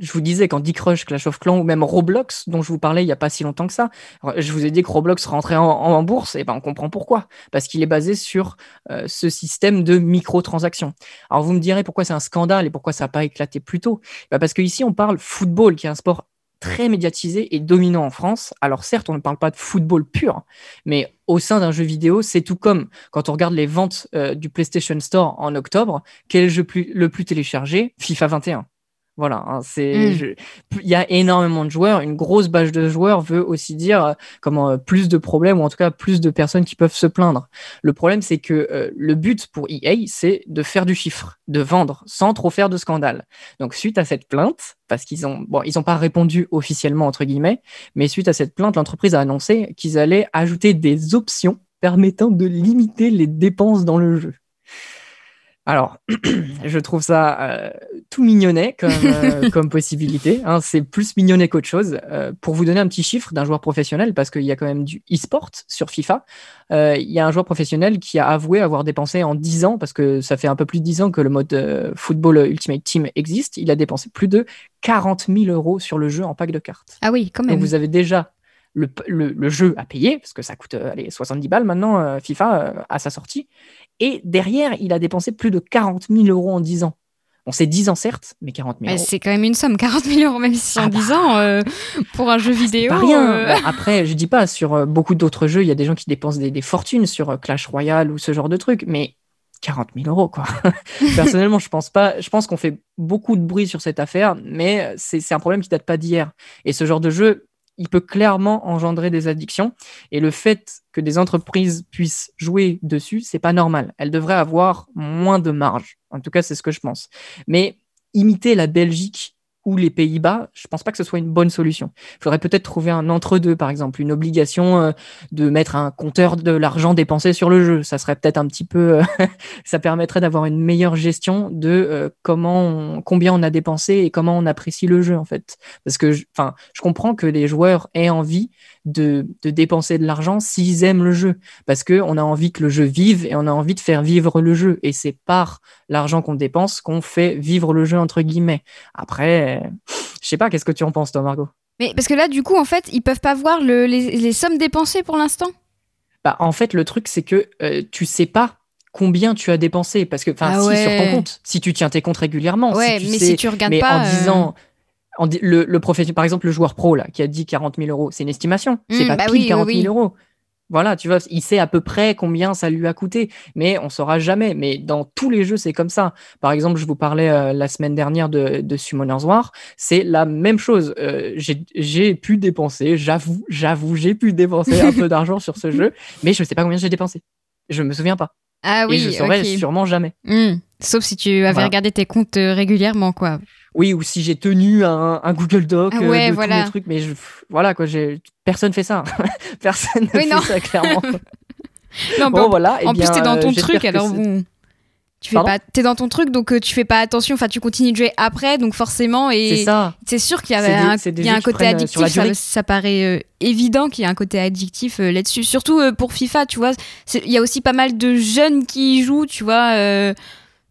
je vous disais Candy Crush, Clash of Clans ou même Roblox, dont je vous parlais il n'y a pas si longtemps que ça. Je vous ai dit que Roblox rentrait en, en bourse, et ben on comprend pourquoi. Parce qu'il est basé sur euh, ce système de microtransactions. Alors vous me direz pourquoi c'est un scandale et pourquoi ça n'a pas éclaté plus tôt. Ben, parce qu'ici on parle football, qui est un sport très médiatisé et dominant en France. Alors certes, on ne parle pas de football pur, mais au sein d'un jeu vidéo, c'est tout comme quand on regarde les ventes euh, du PlayStation Store en octobre, quel est le jeu le plus téléchargé? FIFA 21. Voilà, hein, c'est, Mm. je- il y a énormément de joueurs, une grosse base de joueurs veut aussi dire euh, comment euh, plus de problèmes ou en tout cas plus de personnes qui peuvent se plaindre. Le problème, c'est que euh, le but pour EA, c'est de faire du chiffre, de vendre sans trop faire de scandale. Donc suite à cette plainte, parce qu'ils ont, bon, ils n'ont pas répondu officiellement entre guillemets, mais suite à cette plainte, l'entreprise a annoncé qu'ils allaient ajouter des options permettant de limiter les dépenses dans le jeu. Alors, [CLEARS THROAT] je trouve ça euh, tout mignonnet comme, euh, [LAUGHS] comme possibilité. hein. c'est plus mignonnet qu'autre chose. Euh, pour vous donner un petit chiffre d'un joueur professionnel, parce qu'il y a quand même du e-sport sur FIFA, euh, il y a un joueur professionnel qui a avoué avoir dépensé en 10 ans, parce que ça fait un peu plus de 10 ans que le mode football Ultimate Team existe, il a dépensé plus de 40 000 euros sur le jeu en pack de cartes. Ah oui, quand Donc même. vous avez déjà le, le- le jeu à payer, parce que ça coûte euh, allez, 70 balles maintenant, euh, FIFA, euh, à sa sortie. Et derrière, il a dépensé plus de 40 000 euros en 10 ans. Bon, c'est 10 ans certes, mais 40 000 Ouais, euros. c'est quand même une somme, 40 000 euros, même si en Ah bah. 10 ans, euh, pour un jeu vidéo. Pas rien. euh, Bon, après, je dis pas, sur euh, beaucoup d'autres jeux, il y a des gens qui dépensent des, des fortunes sur Clash Royale ou ce genre de trucs, mais 40 000 euros, quoi. [LAUGHS] Personnellement, je pense pas. Je pense qu'on fait beaucoup de bruit sur cette affaire, mais c'est c'est un problème qui date pas d'hier. Et ce genre de jeu, il peut clairement engendrer des addictions. Et le fait que des entreprises puissent jouer dessus, c'est pas normal. Elles devraient avoir moins de marge. En tout cas, c'est ce que je pense. Mais imiter la Belgique ou les Pays-Bas, je pense pas que ce soit une bonne solution. Il faudrait peut-être trouver un entre-deux, par exemple, une obligation euh, de mettre un compteur de l'argent dépensé sur le jeu. Ça serait peut-être un petit peu, euh, [LAUGHS] ça permettrait d'avoir une meilleure gestion de euh, comment, combien on a dépensé et comment on apprécie le jeu en fait. Parce que, enfin, je comprends que les joueurs aient envie de, de dépenser de l'argent s'ils aiment le jeu, parce que on a envie que le jeu vive et on a envie de faire vivre le jeu. Et c'est par l'argent qu'on dépense qu'on fait vivre le jeu entre guillemets. Après, euh, je sais pas, qu'est-ce que tu en penses toi, Margot? Mais parce que là, du coup, en fait, ils peuvent pas voir le- les, les sommes dépensées pour l'instant? Bah, en fait, le truc, c'est que euh, tu sais pas combien tu as dépensé. Parce que, enfin, Ah si, sur ton compte, si tu tiens tes comptes régulièrement, ouais, si tu mais sais, si tu regardes mais pas. en euh, disant, di- le, le professionnel, par exemple, le joueur pro, là, qui a dit 40 000 euros, c'est une estimation. c'est Mm, pas bah pile oui, oui, 40 000 oui. euros. Voilà, tu vois, il sait à peu près combien ça lui a coûté, mais on saura jamais. Mais dans tous les jeux, c'est comme ça. Par exemple, je vous parlais euh, la semaine dernière de, de Summoner's War, c'est la même chose. Euh, j'ai- pu dépenser, j'avoue, j'avoue, j'ai pu dépenser un peu [LAUGHS] d'argent sur ce jeu, mais je ne sais pas combien j'ai dépensé. Je me souviens pas. Ah oui, et je saurais ok. sûrement jamais. Hmm. Sauf si tu avais Voilà. regardé tes comptes euh, régulièrement, quoi. Oui, ou si j'ai tenu un, un Google Doc Ah euh, ouais, de tous mes trucs, mais je, voilà quoi, personne fait ça. [LAUGHS] personne ne Oui, fait non. ça clairement. [LAUGHS] Non, bon voilà. eh en plus, t'es dans euh, ton truc, alors bon. Tu fais Pardon pas, t'es dans ton truc, donc euh, tu fais pas attention. Enfin, tu continues de jouer après, donc forcément, C'est et ça. c'est sûr qu'il y, y a un côté addictif. Ça, paraît euh, évident qu'il y a un côté addictif euh, là-dessus. Surtout pour FIFA, tu vois. Il y a aussi pas mal de jeunes qui y jouent, tu vois.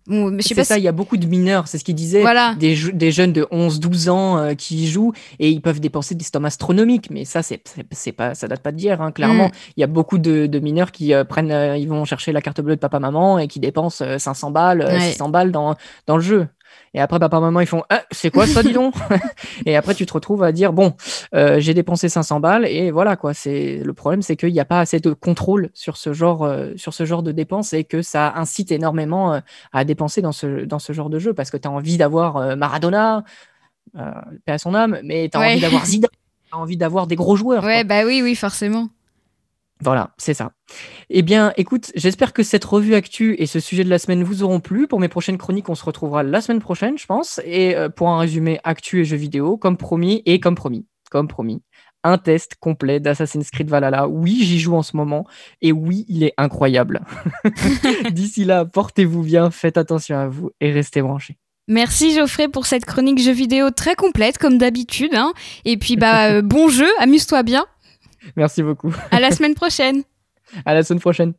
Bon, C'est ça, si- il y a beaucoup de mineurs, c'est ce qu'il disait. Voilà. Des, des jeunes de 11-12 ans euh, qui y jouent et ils peuvent dépenser des sommes astronomiques. Mais ça, c'est pas, ça date pas d'hier, hein, clairement. Mm. Il y a beaucoup de, de mineurs qui euh, prennent, euh, ils vont chercher la carte bleue de papa-maman et qui dépensent euh, 500 balles, Ouais. 600 balles dans, dans le jeu. Et après, papa-maman, ils font Ah, C'est quoi ça, dis donc [LAUGHS] [LAUGHS] Et après, tu te retrouves à dire Bon, euh, j'ai dépensé 500 balles et voilà, quoi. C'est Le problème, c'est qu'il n'y a pas assez de contrôle sur ce genre, euh, sur ce genre de dépenses et que ça incite énormément euh, à dépenser dans ce, dans ce genre de jeu parce que tu as envie d'avoir Maradona, paix à son âme, mais tu as Ouais. envie d'avoir [LAUGHS] Zidane, tu as envie d'avoir des gros joueurs. quoi. Ouais, bah oui, oui, forcément. Voilà, c'est ça. Eh bien, écoute, j'espère que cette revue actu et ce sujet de la semaine vous auront plu. Pour mes prochaines chroniques, on se retrouvera la semaine prochaine, je pense. Et euh, pour un résumé actu et jeux vidéo, comme promis, et comme promis, comme promis, un test complet d'Assassin's Creed Valhalla. Oui, j'y joue en ce moment. Et oui, il est incroyable. [LAUGHS] D'ici là, portez-vous bien, faites attention à vous et restez branchés. Merci Geoffrey pour cette chronique jeux vidéo très complète, comme d'habitude. hein. Et puis, bah, euh, bon jeu, amuse-toi bien. Merci beaucoup. À la semaine prochaine. À la semaine prochaine.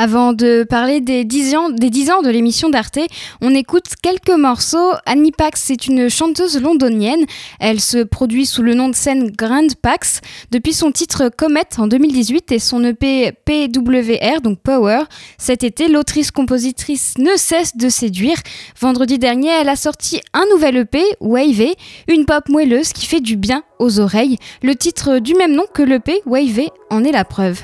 Avant de parler des 10 ans, des 10 ans de l'émission d'Arte, on écoute quelques morceaux. Annie Pax est une chanteuse londonienne. Elle se produit sous le nom de scène Grand Pax depuis son titre Comet en 2018 et son EP PWR, donc Power. Cet été, l'autrice-compositrice ne cesse de séduire. Vendredi dernier, elle a sorti un nouvel EP, Wave, une pop moelleuse qui fait du bien aux oreilles. Le titre du même nom que l'EP, Wave, en est la preuve.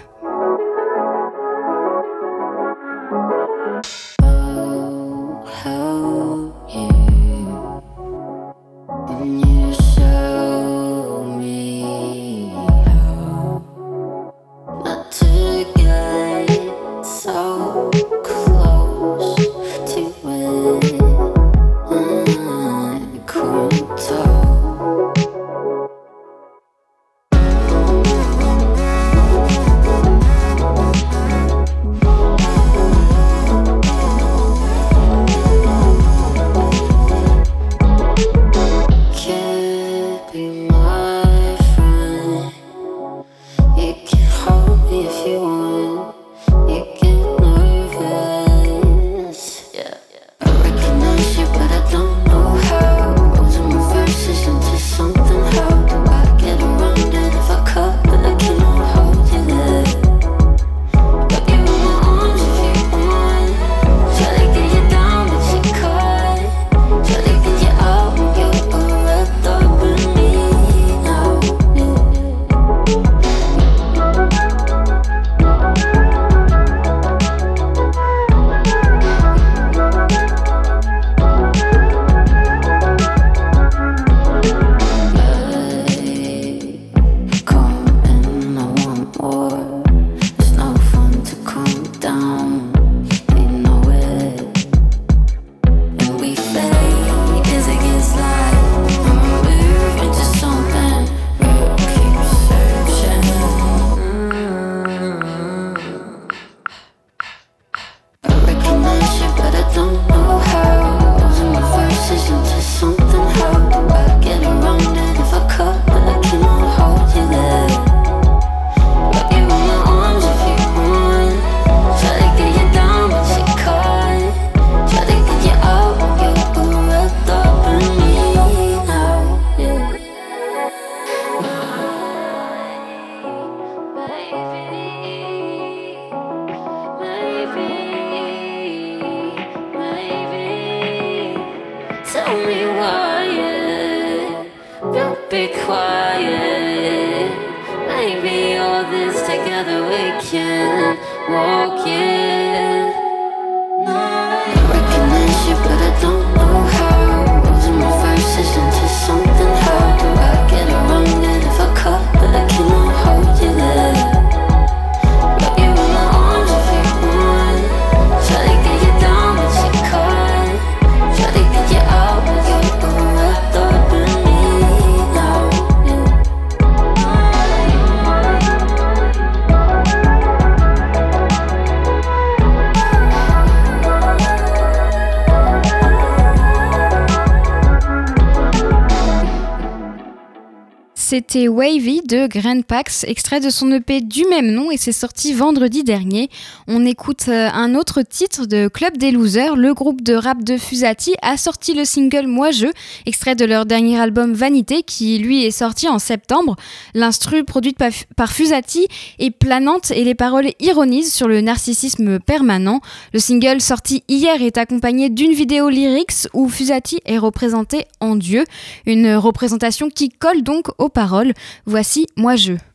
De Grand Pax, extrait de son EP du même nom et c'est sorti vendredi dernier. On écoute euh, un autre titre de Club des Losers. Le groupe de rap de Fusati a sorti le single Moi Je, extrait de leur dernier album Vanité qui lui est sorti en septembre. L'instru produite par, Fusati est planante et les paroles ironisent sur le narcissisme permanent. Le single sorti hier est accompagné d'une vidéo lyrics où Fusati est représenté en Dieu, une représentation qui colle donc aux paroles. Voici Moi Je.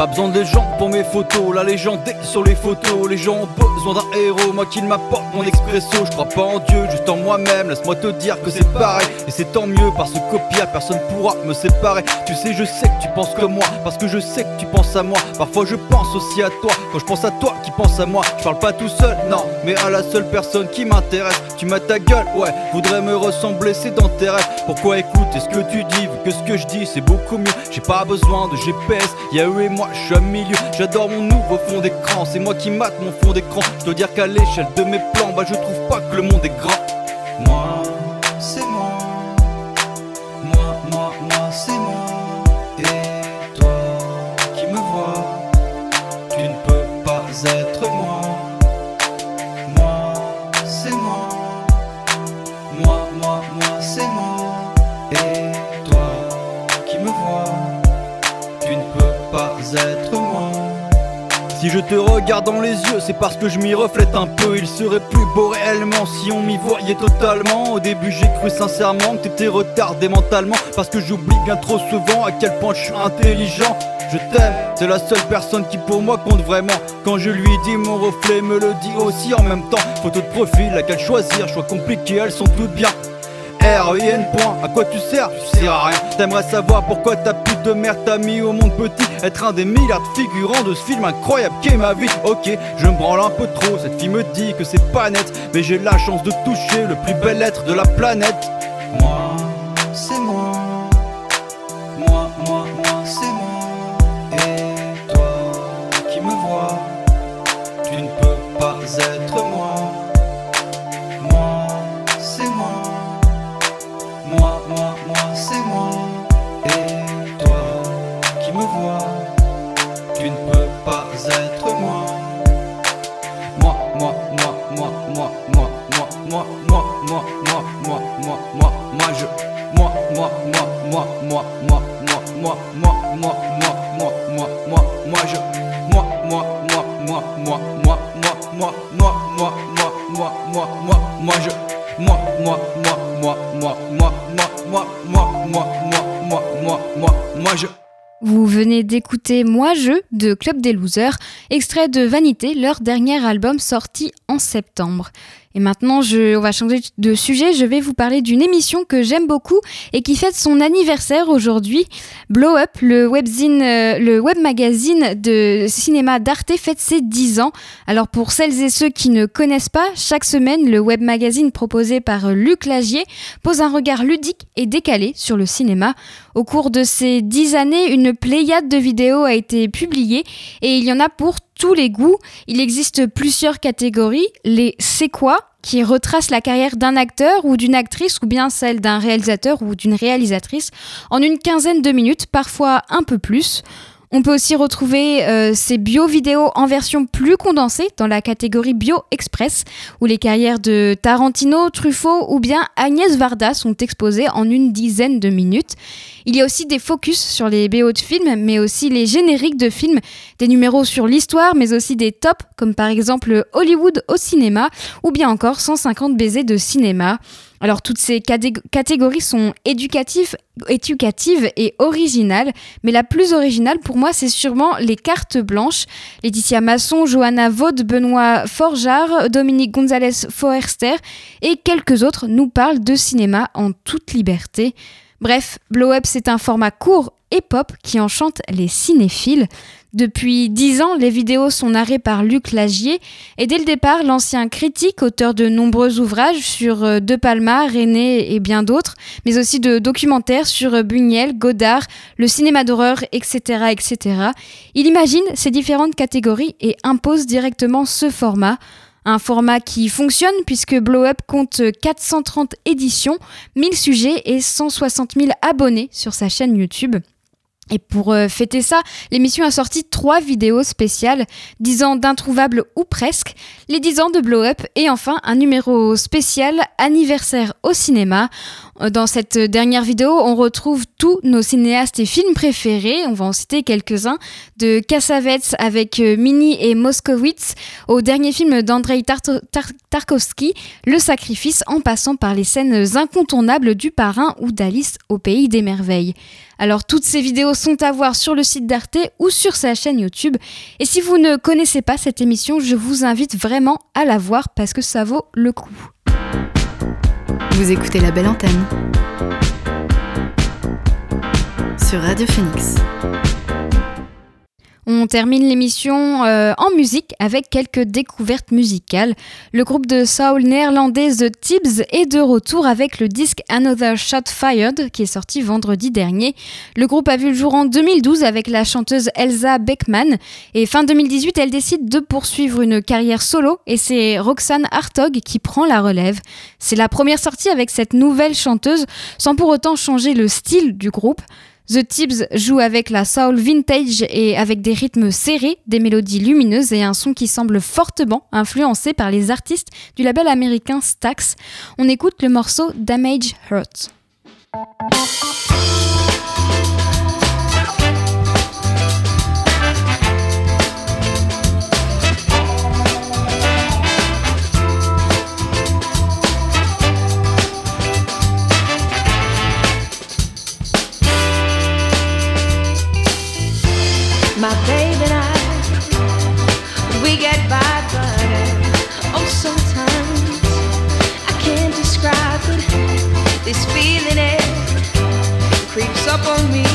Pas besoin de gens pour mes photos, la légende est sur les photos. Les gens ont besoin d'un héros, moi qui m'apporte mon expresso. Je crois pas en Dieu, juste en moi-même. Laisse-moi te dire que c'est pareil. Et c'est tant mieux, parce que copier, personne pourra me séparer. Tu sais, je sais que tu penses comme moi, parce que je sais que tu penses à moi. Parfois je pense aussi à toi, quand je pense à toi qui pense à moi. Je parle pas tout seul, non, mais à la seule personne qui m'intéresse. Tu m'as ta gueule, ouais, voudrais me ressembler, c'est dans tes rêves. Pourquoi écouter ce que tu dis, vu que ce que je dis c'est beaucoup mieux. J'ai pas besoin de GPS, y'a eux et moi, je suis au milieu. J'adore mon nouveau fond d'écran, c'est moi qui mate mon fond d'écran. Je dois dire qu'à l'échelle de mes plans, bah je trouve pas que le monde est grand. Je te regarde dans les yeux, c'est parce que je m'y reflète un peu. Il serait plus beau réellement si on m'y voyait totalement. Au début, j'ai cru sincèrement que t'étais retardé mentalement. Parce que j'oublie bien trop souvent à quel point je suis intelligent. Je t'aime, c'est la seule personne qui pour moi compte vraiment. Quand je lui dis mon reflet me le dit aussi en même temps. Photo de profil, laquelle choisir, choix compliqué, elles sont toutes bien. R-I-N point, à quoi tu sers? Tu sers à rien. T'aimerais savoir pourquoi ta pute de merde t'a mis au monde petit. Être un des milliards de figurants de ce film incroyable qu'est ma vie. Ok, je me branle un peu trop, cette fille me dit que c'est pas net. Mais j'ai la chance de toucher le plus bel être de la planète d'écouter Moi Je de Club des Losers, extrait de Vanité, leur dernier album sorti en septembre. Et maintenant, je, on va changer de sujet. Je vais vous parler d'une émission que j'aime beaucoup et qui fête son anniversaire aujourd'hui. Blow Up, le webzine, euh, le web magazine de cinéma d'Arte fête ses 10 ans. Alors pour celles et ceux qui ne connaissent pas, chaque semaine, le web magazine proposé par Luc Lagier pose un regard ludique et décalé sur le cinéma. Au cours de ces 10 années, une pléiade de vidéos a été publiée et il y en a pour tous les goûts. Il existe plusieurs catégories. Les C'est quoi qui retracent la carrière d'un acteur ou d'une actrice ou bien celle d'un réalisateur ou d'une réalisatrice en une quinzaine de minutes, parfois un peu plus. On peut aussi retrouver euh, ces bio-vidéos en version plus condensée dans la catégorie Bio Express, où les carrières de Tarantino, Truffaut ou bien Agnès Varda sont exposées en une dizaine de minutes. Il y a aussi des focus sur les BO de films, mais aussi les génériques de films, des numéros sur l'histoire, mais aussi des tops, comme par exemple Hollywood au cinéma, ou bien encore 150 baisers de cinéma. Alors toutes ces catégories sont éducatives, et originales, mais la plus originale pour moi c'est sûrement les cartes blanches. Laetitia Masson, Johanna Vaud, Benoît Forjard, Dominique Gonzalez Forester et quelques autres nous parlent de cinéma en toute liberté. Bref, Blow Up c'est un format court et pop qui enchante les cinéphiles. Depuis dix ans, les vidéos sont narrées par Luc Lagier et dès le départ, l'ancien critique, auteur de nombreux ouvrages sur euh, De Palma, René et bien d'autres, mais aussi de documentaires sur euh, Buñuel, Godard, le cinéma d'horreur, etc., etc. Il imagine ces différentes catégories et impose directement ce format. Un format qui fonctionne puisque Blow Up compte 430 éditions, 1000 sujets et 160 000 abonnés sur sa chaîne YouTube. Et pour euh, fêter ça, l'émission a sorti trois vidéos spéciales, 10 ans d'introuvable ou presque, les 10 ans de Blow Up et enfin un numéro spécial anniversaire au cinéma. Dans cette dernière vidéo, on retrouve tous nos cinéastes et films préférés, on va en citer quelques-uns, de Cassavetes avec euh, Mini et Moskowitz au dernier film d'Andrei Tar- Tar- Tarkovsky, Le Sacrifice, en passant par les scènes incontournables du parrain ou d'Alice au Pays des Merveilles. Alors toutes ces vidéos sont à voir sur le site d'Arte ou sur sa chaîne YouTube. Et si vous ne connaissez pas cette émission, je vous invite vraiment à la voir parce que ça vaut le coup. Vous écoutez la belle antenne sur Radio Phoenix. On termine l'émission euh, en musique avec quelques découvertes musicales. Le groupe de soul néerlandais The Tibbs est de retour avec le disque Another Shot Fired qui est sorti vendredi dernier. Le groupe a vu le jour en 2012 avec la chanteuse Elsa Beckman et fin 2018 elle décide de poursuivre une carrière solo et c'est Roxane Hartog qui prend la relève. C'est la première sortie avec cette nouvelle chanteuse sans pour autant changer le style du groupe. The Tibbs joue avec la soul vintage et avec des rythmes serrés, des mélodies lumineuses et un son qui semble fortement influencé par les artistes du label américain Stax. On écoute le morceau Damage Hurt. Up on me.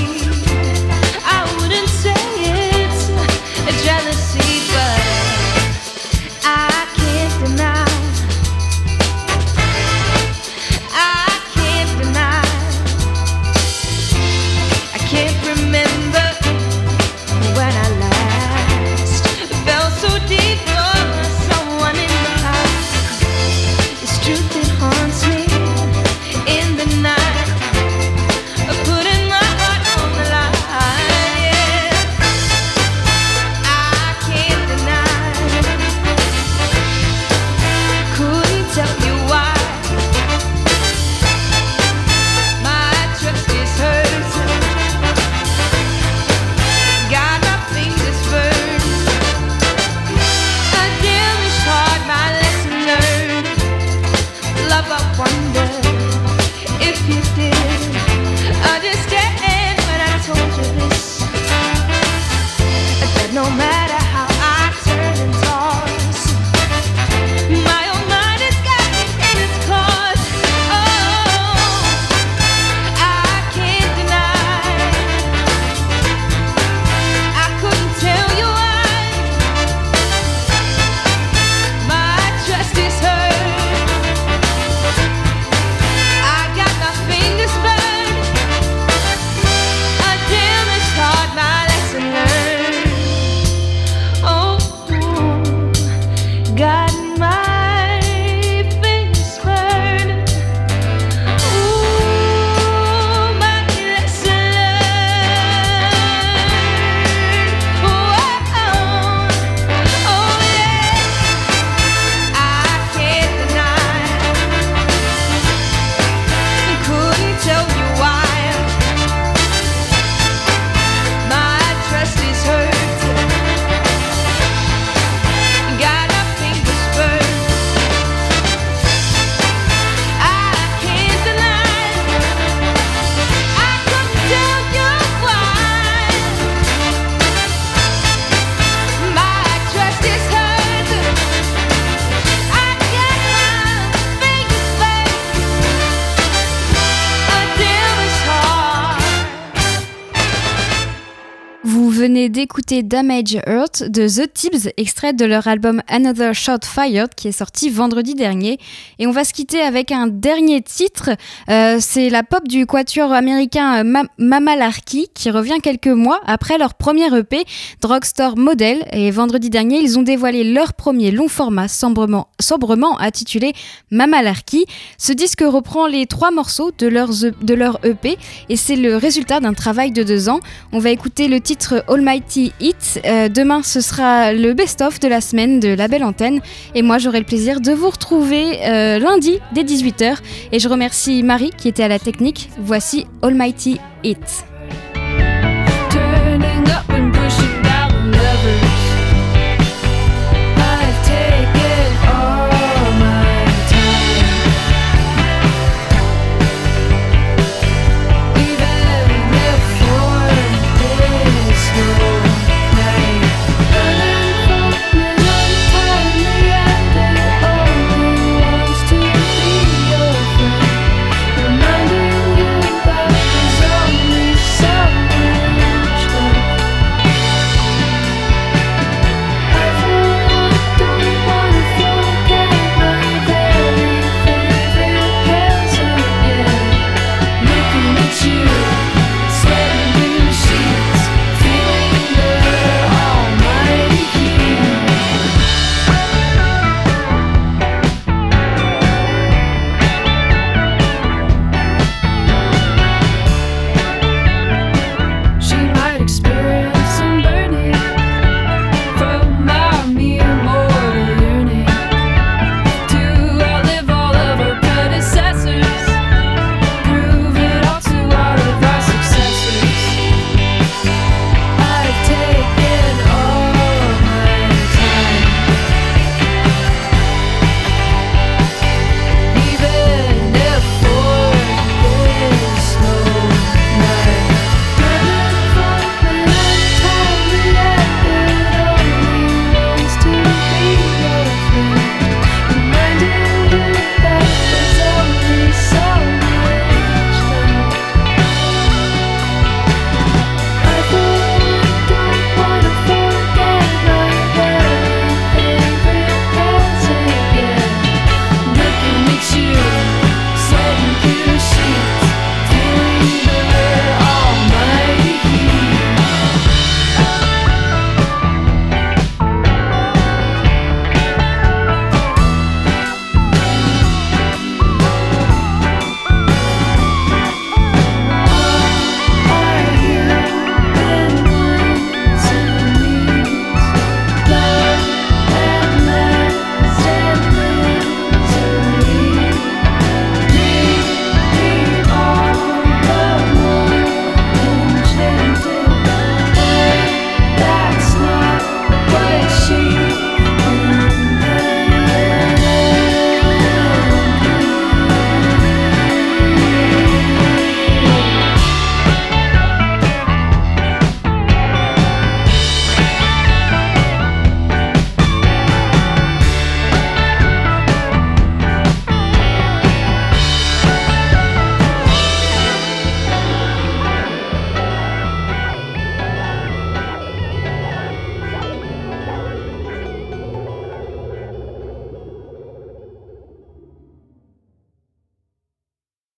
Damage Earth de The Tibbs, extrait de leur album Another Shot Fired qui est sorti vendredi dernier. Et on va se quitter avec un dernier titre. Euh, c'est la pop du quatuor américain euh, Ma- Mama Larky qui revient quelques mois après leur premier EP Drugstore Model. Et vendredi dernier, ils ont dévoilé leur premier long format sobrement, sobrement intitulé Mama Larky. Ce disque reprend les trois morceaux de, E- de leur EP et c'est le résultat d'un travail de deux ans. On va écouter le titre Almighty Euh, demain, ce sera le best-of de la semaine de la belle antenne. Et moi, j'aurai le plaisir de vous retrouver euh, lundi dès 18h. Et je remercie Marie qui était à la technique. Voici Almighty Hit.